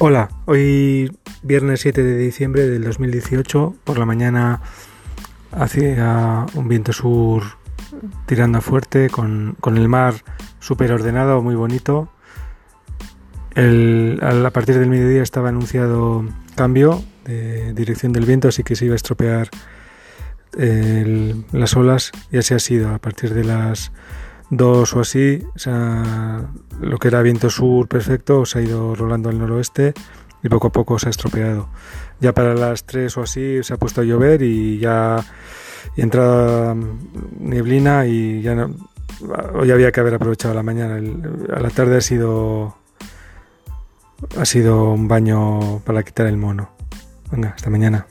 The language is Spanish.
Hola, hoy viernes 7 de diciembre del 2018, por la mañana hacía un viento sur tirando fuerte, con, el mar súper ordenado, muy bonito. a partir del mediodía estaba anunciado cambio de dirección del viento, así que se iba a estropear las olas y así ha sido. A partir de las dos o así, lo que era viento sur perfecto se ha ido rolando al noroeste y poco a poco se ha estropeado. Ya para las tres o así se ha puesto a llover y ya y entrado neblina y ya no, hoy había que haber aprovechado la mañana. a la tarde ha sido ha sido un baño para quitar el mono. Venga, hasta mañana.